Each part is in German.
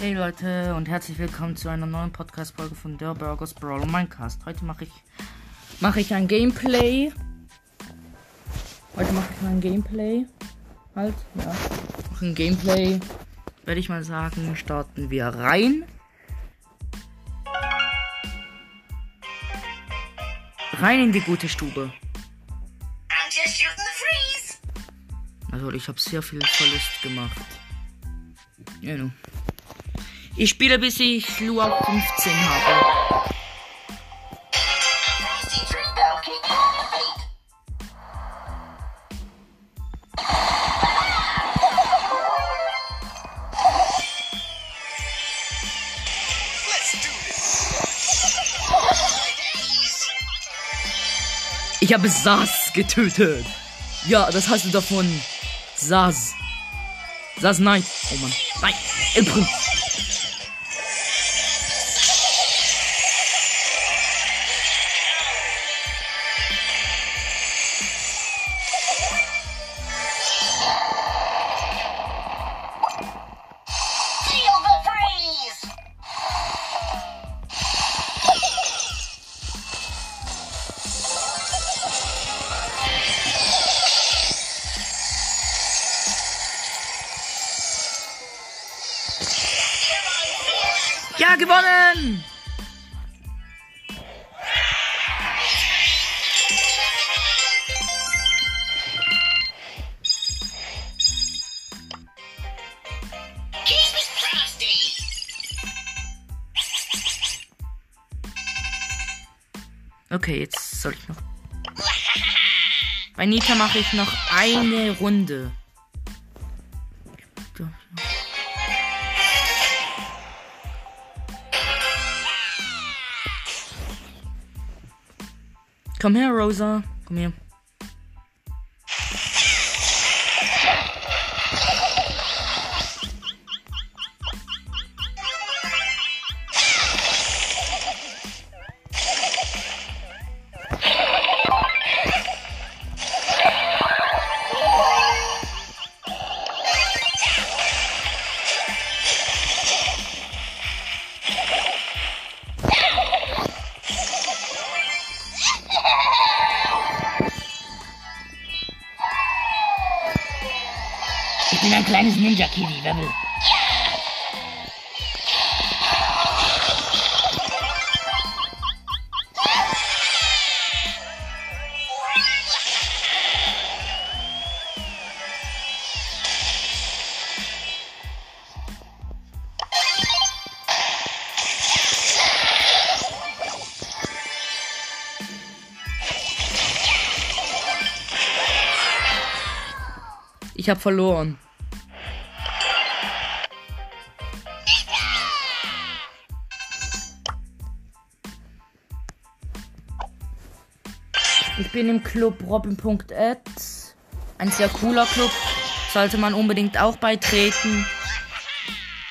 Hey Leute und herzlich willkommen zu einer neuen Podcast-Folge von Der Burgers Brawl und Minecast. Heute mache ich, mache ich ein Gameplay. Heute mache ich mal ein Gameplay. Halt, ja. Mache ein Gameplay. Werde ich mal sagen, starten wir rein. Rein in die gute Stube. Also ich habe sehr viel Verlust gemacht. Ja, nu. Ich spiele bis ich Lu auf 15 habe. Ich habe Sas getötet. Ja, das hast du davon. Sas. Sas, nein. Oh Mann. Nein. El Ja, gewonnen. Okay, jetzt soll ich noch. Bei Nita mache ich noch eine Runde. Komm her, Rosa. Komm her. Kleines Ninja-Kitty, wer? Ich habe verloren. Ich bin im Club Robin.at. Ein sehr cooler Club. Sollte man unbedingt auch beitreten.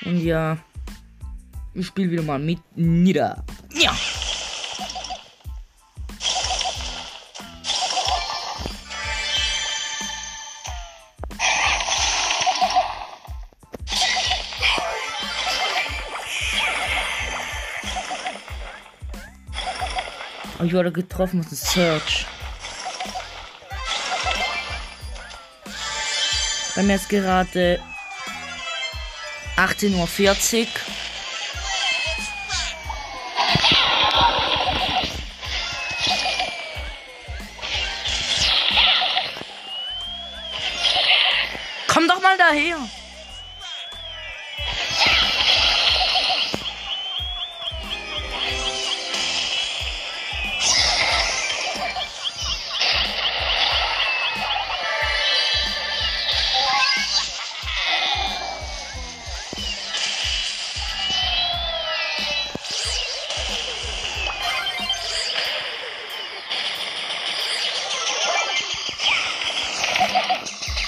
Und ja. Ich spiele wieder mal mit nieder. Ja. Ich wurde getroffen von Search. Bei mir ist gerade 18.40 Uhr. Komm doch mal daher.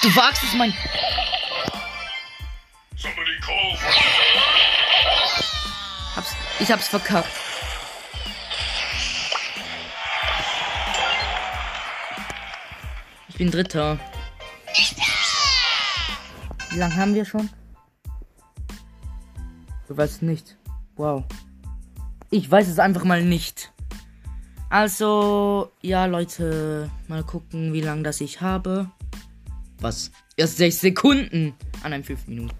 Du wagst es, mein. Somebody call for Hab's, ich hab's verkackt. Ich bin Dritter. Wie lange haben wir schon? Du weißt nicht. Wow. Ich weiß es einfach mal nicht. Also, ja, Leute, mal gucken, wie lange das ich habe. Was? Erst 6 Sekunden. An einem 5 Minuten.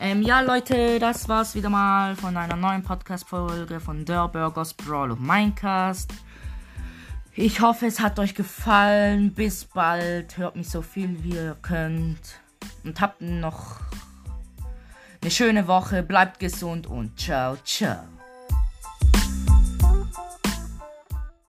Ähm, ja, Leute, das war's wieder mal von einer neuen Podcast-Folge von Der Burgers Brawl of Minecast. Ich hoffe, es hat euch gefallen. Bis bald. Hört mich so viel wie ihr könnt. Und habt noch eine schöne Woche. Bleibt gesund und ciao, ciao.